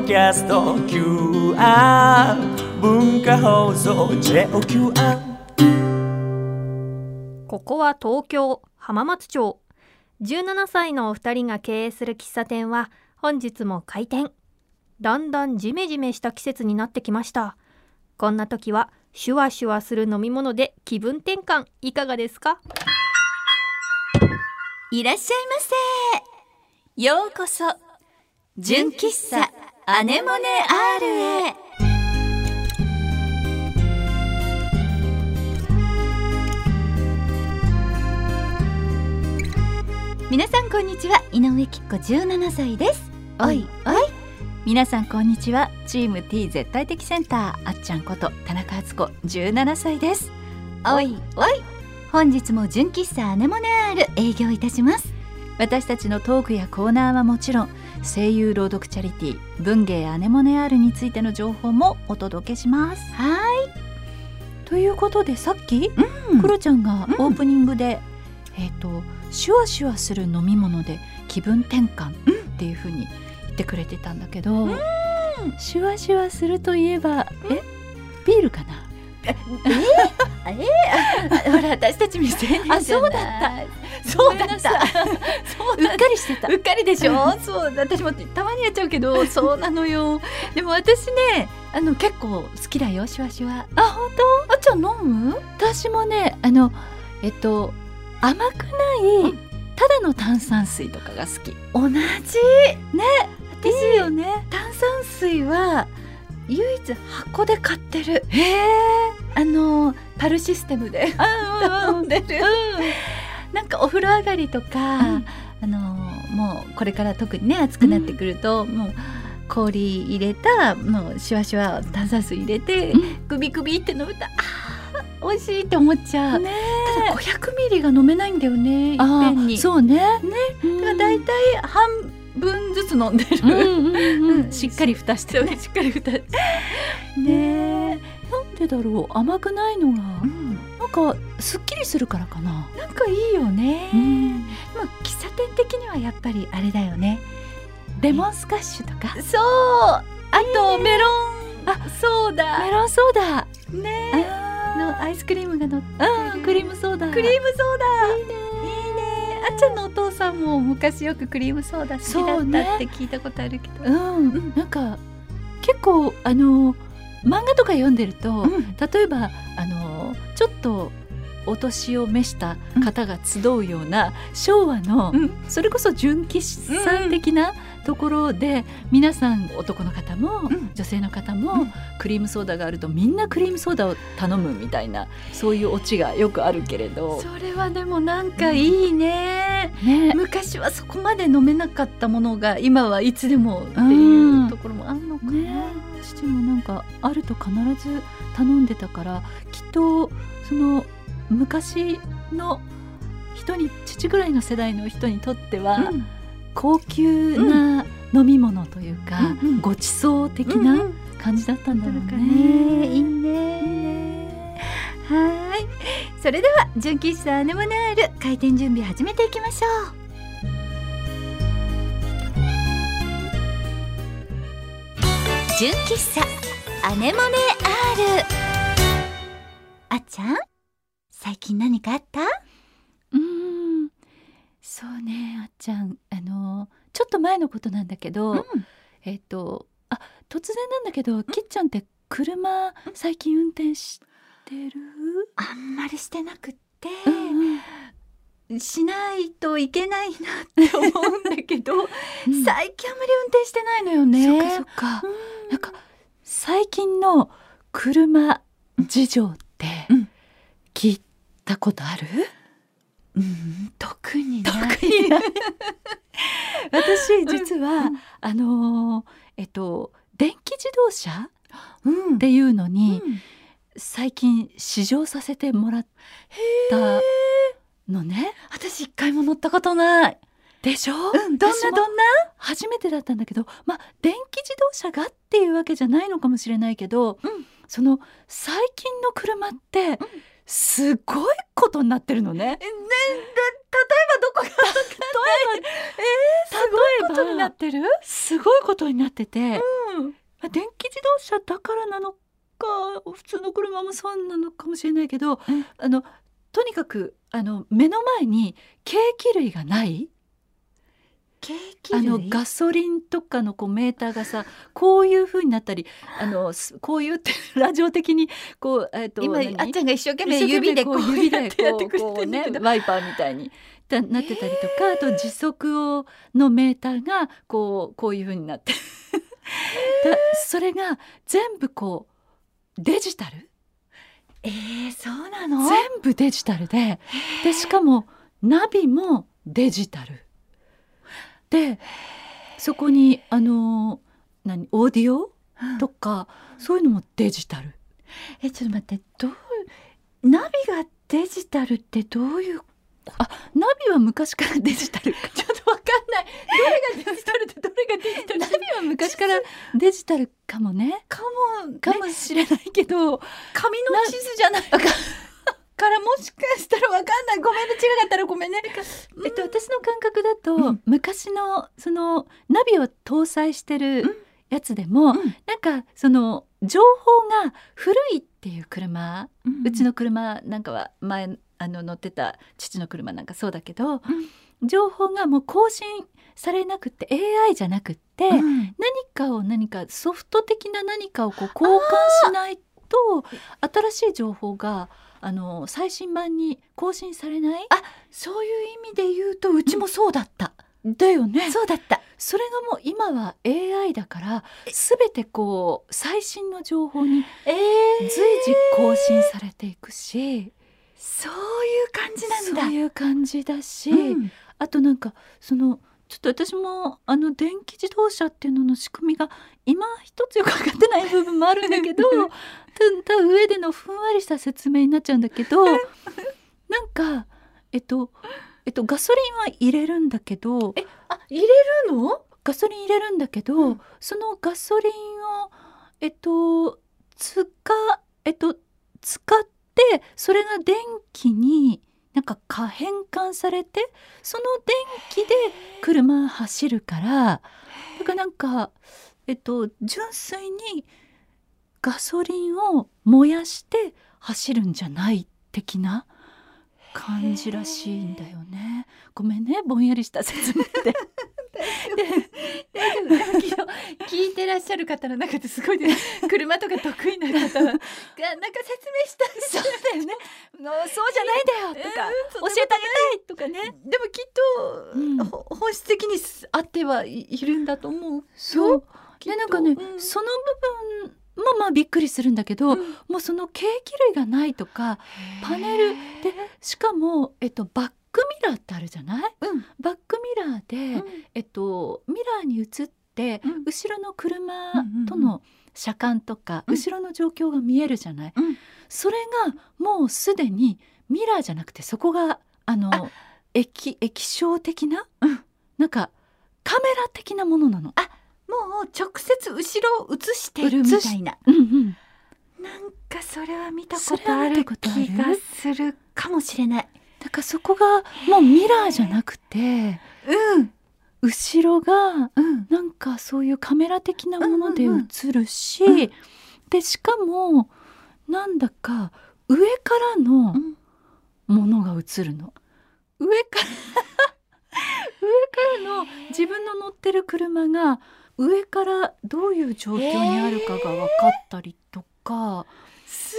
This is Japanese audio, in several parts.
ドキャスト QR 文化放送 JOQR ここは東京浜松町。17歳のお二人が経営する喫茶店は本日も開店。だんだんジメジメした季節になってきました。こんな時はシュワシュワする飲み物で気分転換。いかがですか？いらっしゃいませ。ようこそ。純喫茶アネモネ R へ。皆さんこんにちは。井上きっ子17歳です。おいおい。皆さんこんにちは。チーム T 絶対的センター。あっちゃんこと田中敦子17歳です。おいおい。本日も純喫茶アネモネ R 営業いたします。私たちのトークやコーナーはもちろん声優朗読チャリティー文芸アネモネ R についての情報もお届けします。はい。ということでさっき、うん。クロちゃんがうん。オープニングで、えっ、とシュワシュワする飲み物で気分転換っていう風に言ってくれてたんだけど、シュワシュワするといえば、え？ビールかな？ほら私たち未成年じゃない。あそうだった。そうだった。そううっかりしてた。うっかりでしょ？そう私もたまにやっちゃうけどそうなのよ。でも私ねあの結構好きだよシュワシュワ。あ本当？あっちゃん飲む？私もねあのえっと甘くない、ただの炭酸水とかが好き。同じ？ねいい。よね炭酸水は唯一箱で買ってる。へえ。あのパルシステムで頼んでる、なんかお風呂上がりとか、うん。あのもうこれから特にね暑くなってくると、もう氷入れたもうシュワシュワ炭酸水入れて、うん。グビグビって飲むとあー美味しいって思っちゃう、ねただ500ミリが飲めないんだよねいっぺあんに。そうね。ね。だから大体半分ずつ飲んでる、うんうんうんうん。しっかり蓋してね。しっかり蓋ね。なんでだろう？甘くないのが。うん。なんかすっきりするからかな。なんかいいよね、ん。でも喫茶店的にはやっぱりあれだよね。レモンスカッシュとか。そう。あとメロン。あソーダメロンソーダ。ね。あのアイスクリームが乗っうんクリームソーダ。クリームソーダ。いいねあっちゃんのお父さんも昔よくクリームソーダ好きだったって聞いたことあるけど。うん、なんか結構あの漫画とか読んでると、うん。例えばあのちょっとお年を召した方が集うような昭和の、うん。それこそ純喫茶的なところで、皆さん男の方も、うん。女性の方も、うん。クリームソーダがあるとみんなクリームソーダを頼むみたいなそういうオチがよくあるけれど、それはでもなんかいいね、ね、昔はそこまで飲めなかったものが今はいつでもっていうところもあるのかな、ね。父もなんかあると必ず頼んでたからきっとその昔の人に父ぐらいの世代の人にとっては、うん。高級な飲み物というか、うんうんごちそう的うんうなん。感じだったんだろうね。ね。いいね。はい。それでは純喫茶アネモネール開店準備始めていきましょう。純喫茶アネモネ R あっちゃん？最近何かあった？うーん。そうねあっちゃん。あのちょっと前のことなんだけど、えっ、とあ突然なんだけど、きっちゃんって車最近運転してる、あんまりしてなくって、うんうん。しないといけないなって思うんだけど、うん。最近あんまり運転してないのよね。そっかそっか、なんか最近の車事情ってうん聞いたことある、うん、特にない。特にない。私実は、うんあのーえっと電気自動車うん。っていうのに、うん。最近試乗させてもらったのね。私一回も乗ったことない。でしょ、うん、どんなどんな？初めてだったんだけどまあ電気自動車がっていうわけじゃないのかもしれないけど、うん。その最近の車ってすごいことになってるのね。え、ね、で、例えばどこが。例えば、えー、すごいことになってる？すごいことになってて、うまあ電気自動車だからなのか普通の車もそうなのかもしれないけど、うんあのとにかくあの目の前にケーキ類がないあ類のガソリンとかのこうメーターがさこういう風になったりあのすこういうってラジオ的にこうえっ、と今何？あっちゃんが一生懸命指で命こう指でこやってねワイパーみたいにだなってたりとか、あと時速をのメーターがこうこういう風になって。だそれが全部こうデジタル？えー、そうなの？全部デジタルででしかもナビもデジタルでそこにあの何オーディオ？とかそういうのもデジタル？えちょっと待ってどうナビがデジタルってどういうナビは昔からデジタルか。ちょっとわかんない。どれがデジタルでどれがデジタル？ナビは昔からデジタルかもね。かもかもしれないけど、紙の地図じゃない。か らもしかしたらわかんない。ごめんね。違かったらごめんね。えっと、私の感覚だと、うん。昔のそのナビを搭載してうん。るやつでも、うん。なんかその情報が古いっていう車、うちの車なんかは前あの乗ってた父の車なんかそうだけど、情報がもう更新されなくって AI じゃなくって、うん。何かを何かソフト的な何かをこう交換しないと新しい情報があの最新版に更新されない？そういう意味で言うとうちもそうだった、だよね。そうだった。それがもう今は AI だから全てこう最新の情報にえ随時更新されていくし、そういう感じなんだ。そういう感じだし、うん。あとなんかそのちょっと私もあの電気自動車っていうのの仕組みが今一つよく分かってない部分もあるんだけど たた上でのふんわりした説明になっちゃうんだけどなんかえっとえっとガソリンは入れるんだけどえあ入れるのガソリン入れるんだけど、うんそのガソリンをえっと使えっと使ってそれが電気になんか可変換されてその電気で車走るからだからなんかえっと純粋にガソリンを燃やして走るんじゃない的な感じらしいんだよね。ごめんねぼんやりした説明で。聞いてらっしゃる方の中ですごいです車とか得意な方がなんか説明したいそうだよね。のそうじゃないんだよとか、教えてあげたいとかね。でもきっと、うんほ本質的にあってはいいるんだと思うそう。きっとでなんかね、うんその部分もまあびっくりするんだけど、うん。もうそのケーキ類がないとか、パネルでしかもえっとバックミラーってあるじゃない？うん。バックミラーで、うん。えっとミラーに映って、うん。後ろの車との車間とか、うん。後ろの状況が見えるじゃない、うん。それがもうすでにミラーじゃなくてそこがあの液液晶的な、うん。なんかカメラ的なものなの。もう直接後ろを映してるみたいな。うんうん、なんかそれは見たことある気がするかもしれない。だからそこがもうミラーじゃなくてうん。後ろがうん。なんかそういうカメラ的なものでうんうんうん。映るし、うん。でしかもなんだか上からのうん。ものが映るの。上から。上からの自分の乗ってる車が上からどういう状況にあるかが分かったりとか、す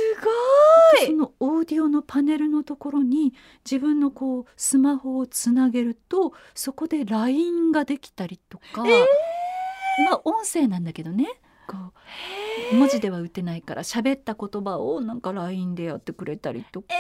そのオーディオのパネルのところに自分のこうスマホをつなげるとそこで LINE ができたりとか、まあ音声なんだけどね。こう文字では打てないから喋った言葉をなんか LINE でやってくれたりとか。で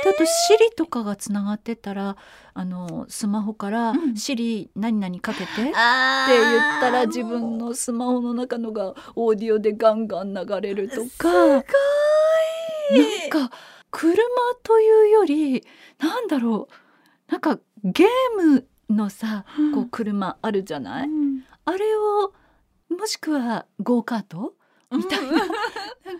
あと Siri とかがつながってたらあのスマホからうん「Siri 何々かけて」って言あったら自分のスマホの中のがオーディオでガンガン流れるとすか。なんか車というよりなんだろう。なんかゲームのさ、うん。こう車あるじゃない、うん。あれをもしくはゴーカート？みたいな、うんなん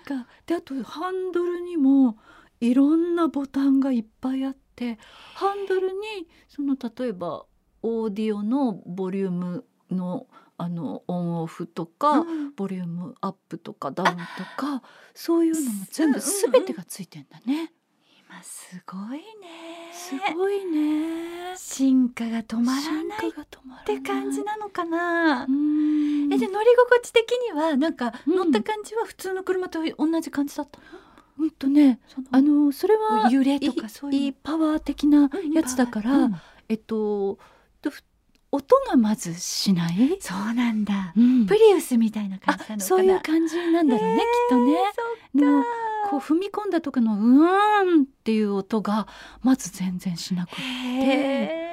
かであとハンドルにもいろんなボタンがいっぱいあってハンドルにその例えばオーディオのボリュームのあのオンオフとか、うん。ボリュームアップとかダウンとかそういうのも全部すすべてがついてんだね。今すごいね。すごいね。進化が止まら進ないっ化が止まらない。て感じなのかなう、んえで乗り心地的にはなんかうん。乗った感じは普通の車と同じ感じだったうんとねあのそれは揺れとかそういうパワー的なやつだから、うんえっと音がまずしない？そうなんだ。うん。プリウスみたいな感じなのかな。あそういう感じなんだろうね、へーきっとね。こう踏み込んだ時のうーんっていう音がまず全然しなくて、へ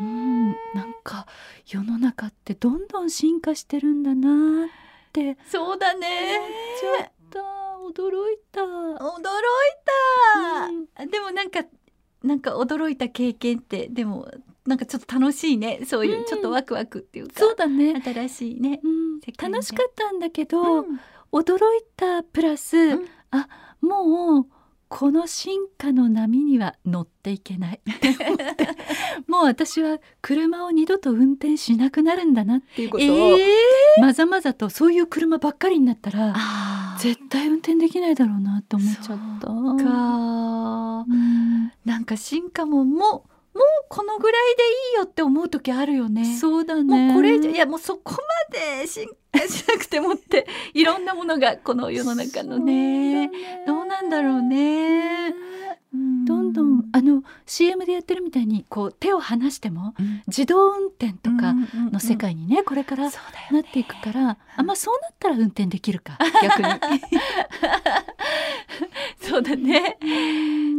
うん、なんか世の中ってどんどん進化してるんだなって。ーそうだね。ちょっと驚いた。驚いた、でもなんかなんか驚いた経験ってでもなんかちょっと楽しいね。そういう、うん。ちょっとワクワクっていうかそうだね、新しいね、うん。楽しかったんだけど、うん。驚いたプラス、ん。あもうこの進化の波には乗っていけない。もう私は車を二度と運転しなくなるんだなっていうことを、えまざまざとそういう車ばっかりになったら絶対運転できないだろうなって思っちゃった。かうん。なんか進化ももうもうこのぐらいでいいよって思う時あるよね。そうだね。もうこれいやもうそこまで進化しなくてもっていろんなものがこの世の中のね。どうなんだろうね。どんどんあの CM でやってるみたいにこう手を離してもうん。自動運転とかの世界界にねこれからそうだよなっていくからあまあそうなったら運転できるか逆に。そうだね。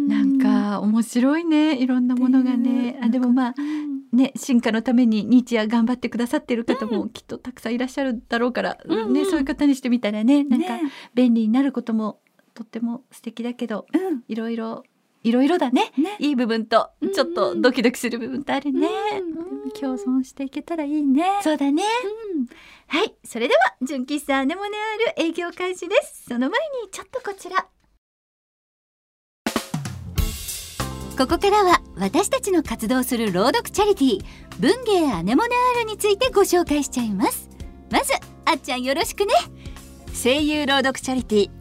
なんか面白いねいろんなものがね。あでもまあね進化のために日夜頑張ってくださってる方もきっとたくさんいらっしゃるだろうから、うんうんねそういう方にしてみたらねなんかね便利になることもとっても素敵だけど、うん。いろいろいろいろだね。ね。いい部分とうん。うんちょっとドキドキする部分とあるね。うん。共存していけたらいいね。そうだね、はい。それでは純喫茶アネモネある営業開始です。その前にちょっとこちら。ここからは私たちの活動する朗読チャリティー文芸アネモネアールについてご紹介しちゃいます。まずあっちゃんよろしくね。声優朗読チャリティー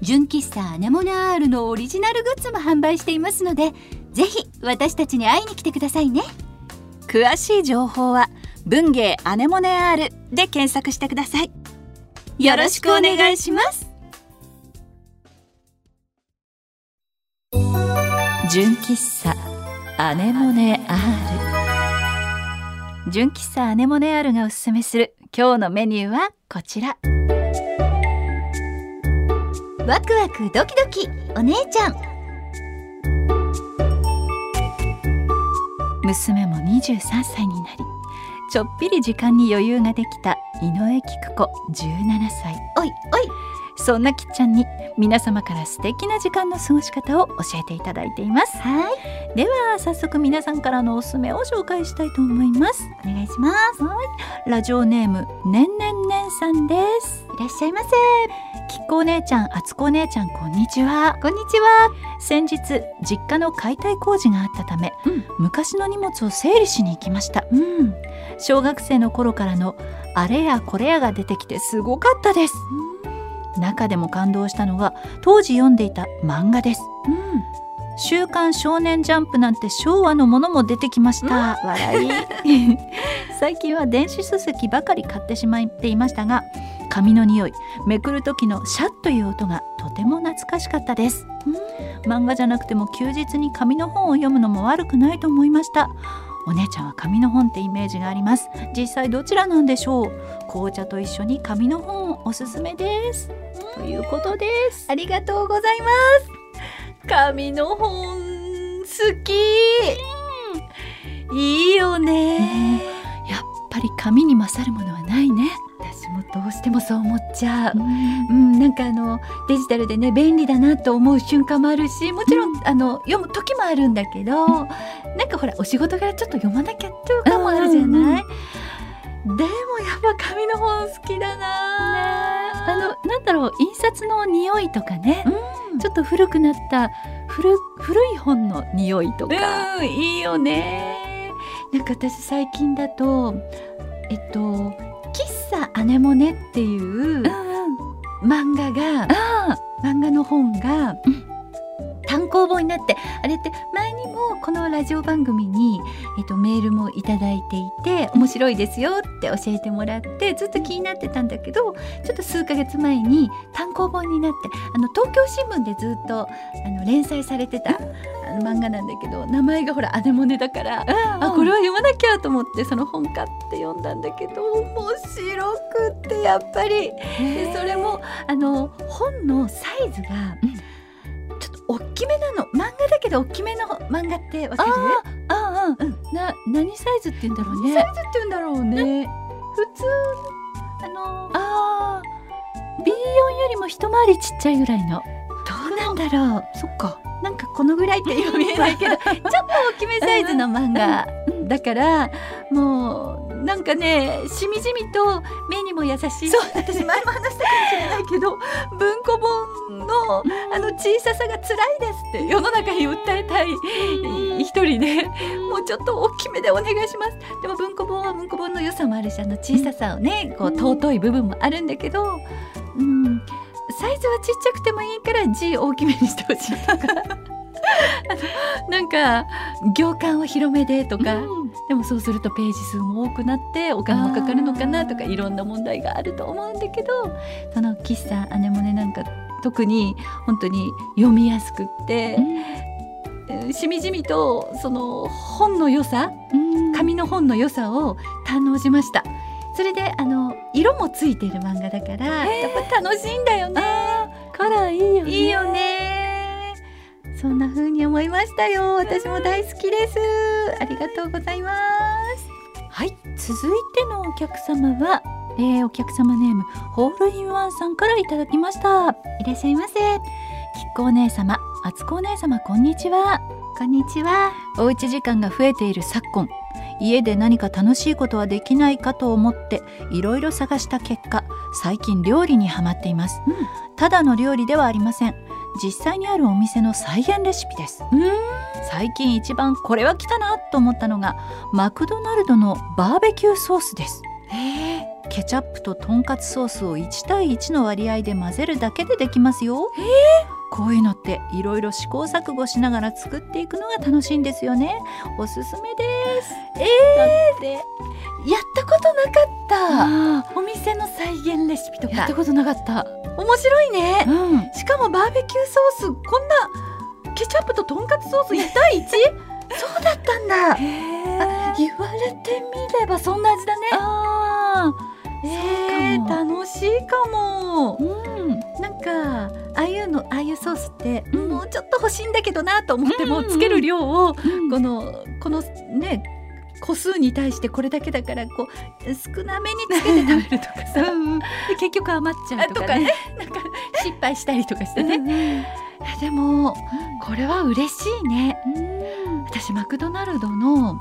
純喫茶アネモネアールのオリジナルグッズも販売していますのでぜひ私たちに会いに来てくださいね。詳しい情報は文芸アネモネ R で検索してください。よろしくお願いします。純喫茶アネモネ R 純喫茶アネモネ R がおすすめする今日のメニューはこちら。ワクワクドキドキ。お姉ちゃん。娘も23歳になりちょっぴり時間に余裕ができた井上菊子17歳。おいおい。そんなきっちゃんに皆様から素敵な時間の過ごし方を教えていただいています。はい。では早速皆さんからのおすすめを紹介したいと思います。お願いします。ラジオネームねんねんねんさんですいらっしゃいませ。きっこお姉ちゃんあつこお姉ちゃんこんにちは。こんにちは。先日実家の解体工事があったため、うん。昔の荷物を整理しに行きました。うん。小学生の頃からのあれやこれやが出てきてすごかったです。中でも感動したのが当時読んでいた漫画です。週刊少年ジャンプなんて昭和のものも出てきました、笑い。最近は電子書籍ばかり買ってしまっていましたが紙の匂いめくる時のシャッという音がとても懐かしかったです。漫画じゃなくても休日に紙の本を読むのも悪くないと思いました。お姉ちゃんは紙の本ってイメージがあります。実際どちらなんでしょう？紅茶と一緒に紙の本おすすめです。ということです。ありがとうございます。紙の本好き。いいよね。やっぱり紙に勝るものはないね私もどうしてもそう思っちゃう、うん、なんかあのデジタルでね便利だなと思う瞬間もあるしもちろん、あの読む時もあるんだけど、なんかほらお仕事柄ちょっと読まなきゃっていうかもあるじゃない、でもやっぱ紙の本好きだな、あのなんだろう印刷の匂いとかね、ちょっと古くなった古古い本の匂いとか、うん、いいよね。なんか私最近だとえっと喫茶アネモネっていう漫画が、漫画の本が、単行本になってあれって前にもこのラジオ番組に、えっと、メールもいただいていて面白いですよって教えてもらってずっと気になってたんだけどちょっと数ヶ月前に単行本になってあの東京新聞でずっとあの連載されてた。あの漫画なんだけど名前がほらアネモネだから、あこれは読まなきゃと思ってその本買って読んだんだけど面白くってやっぱり。でそれもあの本のサイズが、ちょっと大きめなの。漫画だけど大きめの漫画ってわかる？ああ、うん、な何サイズって言うんだろうね。サイズって言うんだろうね。普通あのあ B4 よりも一回りちっちゃいぐらいの。どうなんだろう。そっかなんかこのぐらいって見えないけど ちょっと大きめサイズの漫画。だからもうなんかねしみじみと目にも優しいそう私前も話したかもしれないけど 文庫本のあの小ささが辛いですって世の中に訴えたい一人でもうちょっと大きめでお願いします。でも文庫本は文庫本の良さもあるしあの小ささをねこう尊い部分もあるんだけどうんサイズはちっちゃくてもいいから字大きめにしてほしいとか。なんか行間を広めでとか、でもそうするとページ数も多くなってお金もかかるのかなとかいろんな問題があると思うんだけどその喫茶アネモネなんか特に本当に読みやすくって、しみじみとその本の良さ、紙の本の良さを堪能しました。それであの色もついてる漫画だからやっぱ楽しいんだよね。カラーいいよねいいよね。そんな風に思いましたよ。私も大好きです。ありがとうございます。はい続いてのお客様は、えー、お客様ネームホールインワンさんからいただきましたいらっしゃいませ。きっこお姉様あつこお姉様こんにちはこんにちは。おうち時間が増えている昨今家で何か楽しいことはできないかと思っていろいろ探した結果最近料理にハマっています、うん。ただの料理ではありません。実際にあるお店の再現レシピです。最近一番これは来たなと思ったのがマクドナルドのバーベキューソースです。ケチャップととんかつソースを1対1の割合で混ぜるだけでできますよこういうのっていろいろ試行錯誤しながら作っていくのが楽しいんですよねおすすめですえー、でやったことなかった。あお店の再現レシピとかーやったことなかった面白いね。うんしかもバーベキューソースこんなケチャップととんかつソース1対 1? そうだったんだ。あ言われてみればそんな味だね。あえー、楽しいかもー。うんかああいうのああいうソースって、うん。もうちょっと欲しいんだけどなと思っても、うん。うんつける量をうん。このこのね個数に対してこれだけだからこう少なめにつけて食べるとかさ、で結局余っちゃうとかね。ね。なんか失敗したりとかしてね、でもこれは嬉しいね。うん。私マクドナルドの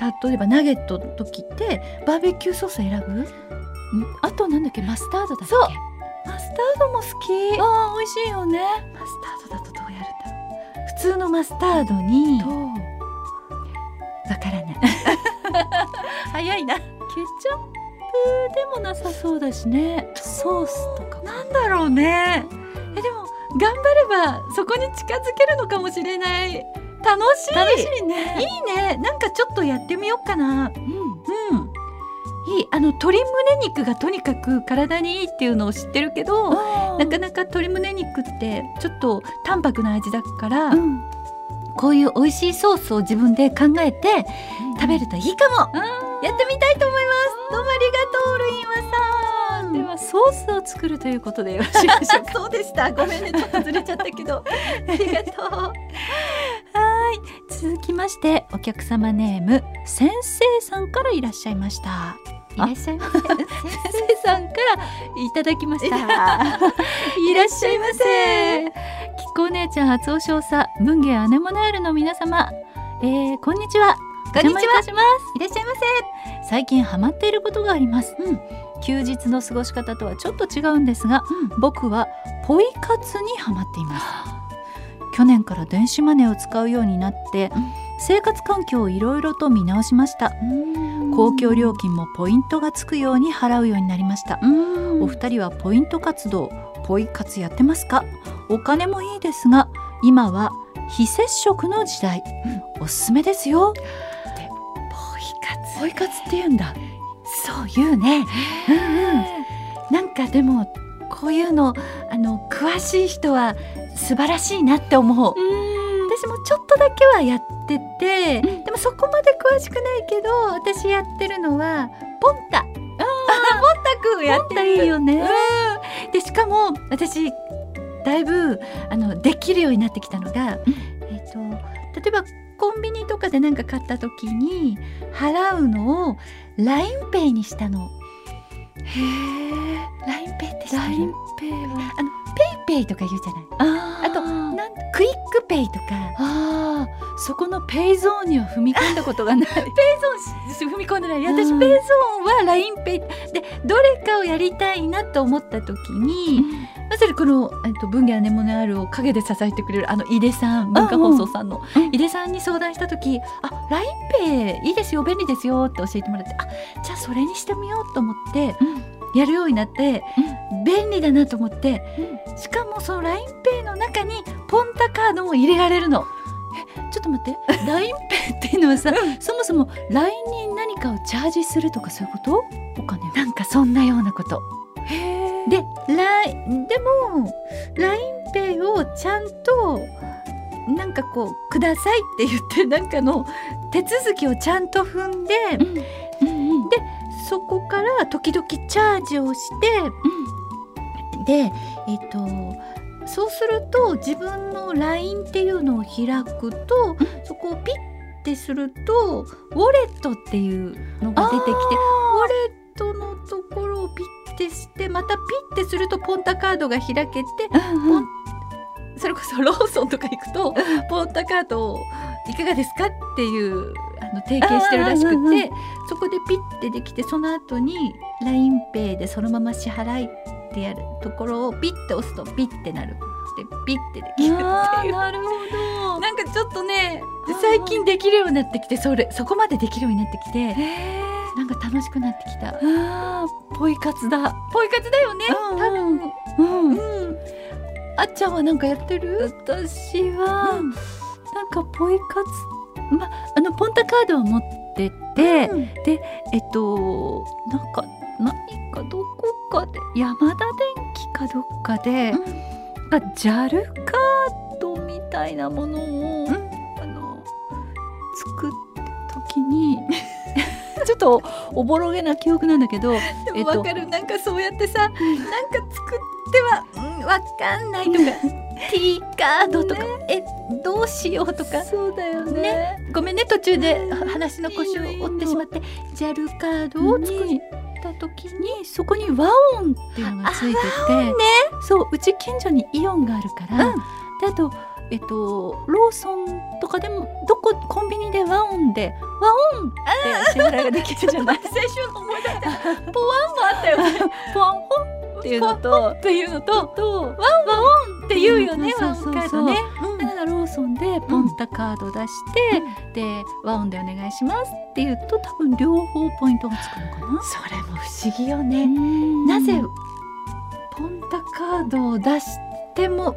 えっ、と例えばナゲットの時ってバーベキューソース選ぶ？あとなんだっけ？マスタードだっけ？そうマスタードも好き。あー美味しいよね。マスタードだとどうやるんだ？ろう普通のマスタードに。とわからない。早いな。ケチャップでもなさそうだしね。ソースとかなんだろうね。えでも頑張ればそこに近づけるのかもしれない。楽しい。楽しいね。いいね。なんかちょっとやってみようかな。うん。うんいいあの鶏胸肉がとにかく体にいいっていうのを知ってるけどなかなか鶏胸肉ってちょっと淡白な味だから、うん。こういう美味しいソースを自分で考えて食べるといいかも、やってみたいと思います。どうもありがとうルインワさん。ではソースを作るということでよろしいでしょうか。そうでした。ごめんねちょっとずれちゃったけど。ありがとう。続きましてお客様ネーム先生さんからいらっしゃいましたいらっしゃいませ。先生さんからいただきました。いらっしゃいませ。きっこお姉ちゃん初お少佐文芸アネモネールの皆様。えー、こんにちは。こんにちは。いたします。いらっしゃいませ。最近ハマっていることがあります、うん。休日の過ごし方とはちょっと違うんですが、僕はポイ活にハマっています。去年から電子マネーを使うようになって、うん。生活環境をいろいろと見直しました公共料金もポイントがつくように払うようになりました。うん。お二人はポイント活動ポイ活やってますか？お金もいいですが今は非接触の時代、おすすめですよ。ポイ活。ポイ活って言うんだ。そう言うね。うんうん。なんかでもこういうのあの詳しい人は素晴らしいなって思う私もちょっとだけはやってて、でもそこまで詳しくないけど私やってるのはポンタ。ポンタくんやってる。いいよね。うん。でしかも私だいぶあのできるようになってきたのが、えっ、と例えばコンビニとかで何か買った時に払うのを LINEPay にしたの。へえ LINEPay って知ってる？LINE ペイは？あの PayPay とか言うじゃない。ああクイックペイとか。あーそこのペイゾーンには踏み込んだことがない。ペイゾーン踏み込んでない。私、うん。ペイゾーンは LINEPay でどれかをやりたいなと思った時に、まさにこの、えっと、文芸アネモネアルを陰で支えてくれるあの井出さん文化放送さんのうん。井出さんに相談した時「あ LINEPay いいですよ便利ですよ」って教えてもらってあじゃあそれにしてみようと思ってやるようになって、便利だなと思って、しかもその LINEPay の中にポンタカードも入れられるの。ちょっと待って。LINEPay っていうのはさ、そもそも LINE に何かをチャージするとかそういうこと？お金をなんかそんなようなこと。へで、ライでも LINEPay をちゃんとなんかこうくださいって言ってなんかの手続きをちゃんと踏んで、うん。うんでそこから時々チャージをして、でえっ、とそうすると自分の LINE っていうのを開くと、そこをピッてするとウォレットっていうのが出てきてウォレットのところをピッてしてまたピッてするとポンタカードが開けてうんうん。それこそローソンとか行くとポンタカードをいかがですかっていうあの提携してるらしくて、うんうんうん。そこでピッてできてその後に LINEPay でそのまま支払いってやるところをピッて押すとピッてなるでピッてできるっていう。なるほど なんかちょっとね最近できるようになってきてそれそこまでできるようになってきてへなんか楽しくなってきた。ポイ活だポイ活だよね、うん多分。うんうん。あっちゃんはなんかやってる？私は、なんかポイ活まあのポンタカードを持ってて、うんでえっとなんか何かどこかで山田電機かどっかで、うん。なんか JAL カードみたいなものを、うん。あの作った時に ちょっとおぼろげな記憶なんだけどでえっともわかる、なんかそうやってさ、なんか作っては、うん、わかんないとか T カードとか、えどうしようとかそうだよね。ごめんね途中で話の腰を折ってしまって JAL カードを作った時ににそこに和音っていうのがついてて、そううち近所にイオンがあるから、うん。であとえっとローソンとかでもどこコンビニで和音で和音って支払いができるじゃない？先週の思い出したポワンもあったよ。ね ポワンホン？っていうのとっていうのととワンワンって言うよねワンそうそうそうカードね。だかなローソンでポンタカード出して、うん、で和音でお願いしますって言うと多分両方ポイントがつくのかな。それも不思議よね。なぜポンタカードを出しても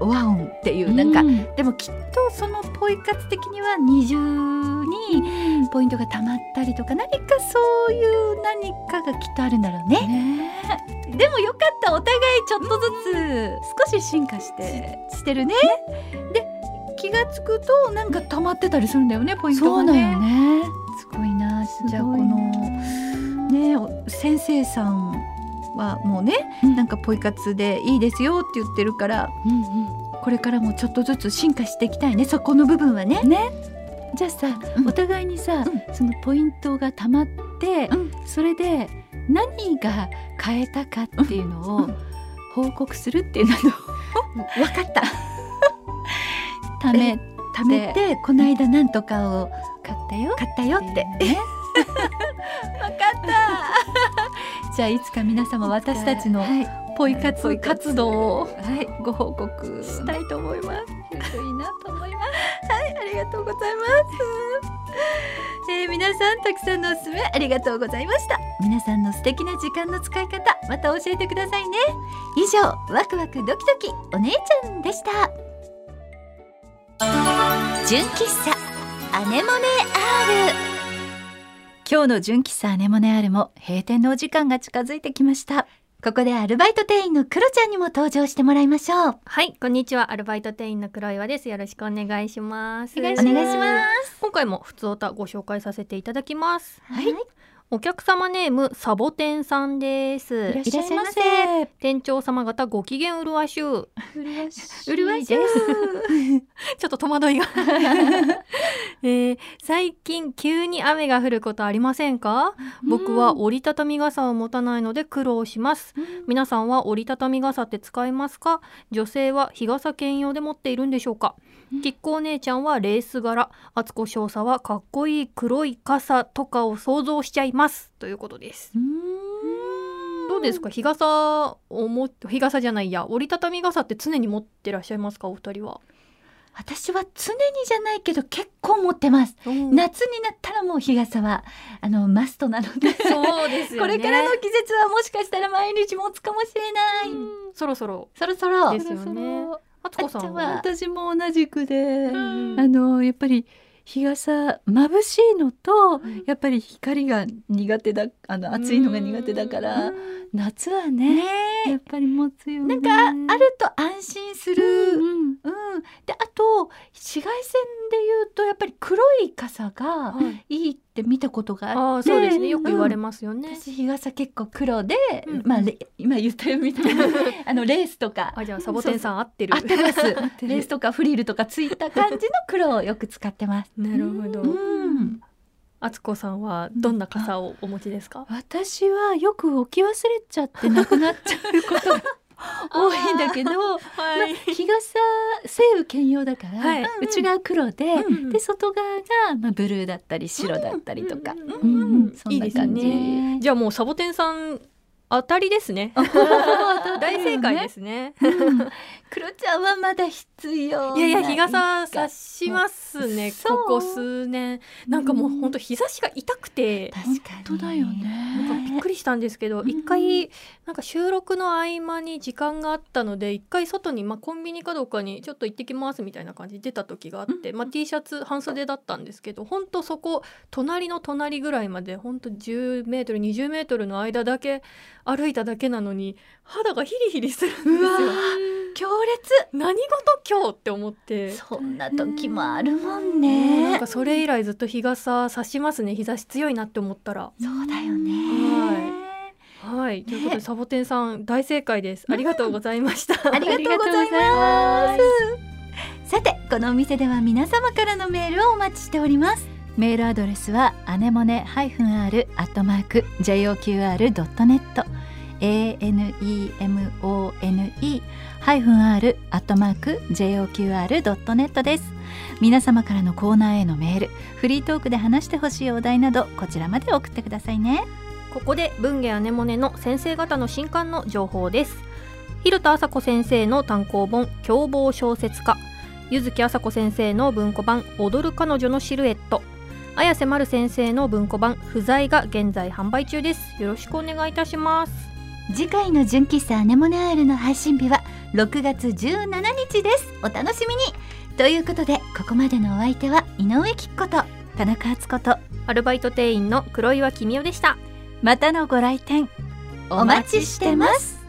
和音っていうなんか、うん、でもきっとそのポイ活的には20にポイントがたまったりとか何かそういう何かがきっとあるんだろうね。ねでもよかったお互いちょっとずつ少し進化してしてるね。で気がつくとなんかたまってたりするんだよねポイントがね。そうだよねすごいなじゃあこのね先生さんはもうね、うん、なんかポイ活でいいですよって言ってるから、うんうん、これからもちょっとずつ進化していきたいねそこの部分はね。ねじゃあさ、うん。お互いにさ、うそのポイントがたまって、うん。それで何が変えたかっていうのをうん。報告するっていうのをわかった。ため貯めてこの間なんとかを買ったよ買ったよって。ね。わかった。じゃあいつか皆様私たちのはい。ポイ活活活動をはい。ご報告。したいがとうございます。えー皆さんたくさんのおすすめありがとうございました。皆さんの素敵な時間の使い方また教えてくださいね。以上ワクワクドキドキお姉ちゃんでした。純喫茶アネモネ R 今日の純喫茶アネモネアールも閉店のお時間が近づいてきましたここでアルバイト店員のクロちゃんにも登場してもらいましょう。はい、こんにちは。アルバイト店員の黒岩です。よろしくお願いします。お願いします。今回も普通歌ご紹介させていただきます。はい、お客様ネームサボテンさんです。いらっしゃいませ。店長様方ご機嫌うるわしゅう。うるわしいです。ちょっと戸惑いが、えー最近急に雨が降ることありませんか？僕は折りたたみ傘を持たないので苦労します。皆さんは折りたたみ傘って使いますか？女性は日傘兼用で持っているんでしょうか？きっこお姉ちゃんはレース柄。敦子少佐はかっこいい黒い傘とかを想像しちゃいます。ということです。どうですか？日傘をも日傘じゃないや。折りたたみ傘って常に持ってらっしゃいますか？お二人は。私は常にじゃないけど結構持ってます。夏になったらもう日傘はあのマストなので、そうですよね。これからの季節はもしかしたら毎日持つかもしれない。うん。そろそろ。そろそろ。ですよね。あつこさんは？私も同じくで、ん。あのやっぱり日傘眩しいのと、ん。やっぱり光が苦手だあの暑いのが苦手だから、夏はねねやっぱり持つよね。なんかあると安心する。うんうん。うん、であと紫外線で言うとやっぱり黒い傘がはい。いいって見たことがあって、ああそうですね。よく言われうんますよね、私日傘結構黒で、うん。まあレ今言ったよみたいな。あのレースとか。あじゃあサボテンさん合ってる。合ってます。レースとかフリルとかついた感じの黒をよく使ってます。なるほど。うん、あつこさんはどんな傘をお持ちですか、私はよく置き忘れちゃってなくなっちゃうことが 多いんだけど、はまあ、日傘西雨兼用だから、はい。内側黒で、うんで外側が、まあ、ブルーだったり白だったりとか、うんうんうんうん。そんな感じね。じ。ゃあもうサボテンさん当たりですね。大正解ですね黒ちゃんはまだ必要いやいや日傘差しますねここ数年。なんかもう本当日差しが痛くて。確かに。本当だよなんかびっくりしたんですけどん。一回なんか収録の合間に時間があったので一回外に、まあ、コンビニかどうかにちょっと行ってきますみたいな感じで出た時があって、まあ、T シャツ半袖だったんですけど本当そこ隣の隣ぐらいまで本当10メートル20メートルの間だけ歩いただけなのに肌がヒリヒリするんですよ。強何事今日って思って。烈そんな時もあるもんなんねかそれ以来ずっと日傘差しますね。日差し強いなって思ったら。そうだよね。はい、ということでサボテンさん大正解です。ありがとうございました。ありがとうございます。さてこのお店では皆様からのメールをお待ちしております。メールアドレスはアネモネ -r アットマーク joqr.net anemone ハイフン r アットマーク joqr.net です皆様からのコーナーへのメールフリートークで話してほしいお題などこちらまで送ってくださいねここで文芸アネモネの先生方の新刊の情報です。広田麻子先生の単行本凶暴小説家、柚木麻子先生の文庫版踊る彼女のシルエット、綾瀬丸先生の文庫版不在が現在販売中です。よろしくお願いいたします。次回の純喫茶アネモネアールの配信日は6月17日です。お楽しみに。ということでここまでのお相手は井上貴子と田中敦子とアルバイト店員の黒岩君代でした。またのご来店。お待ちしてます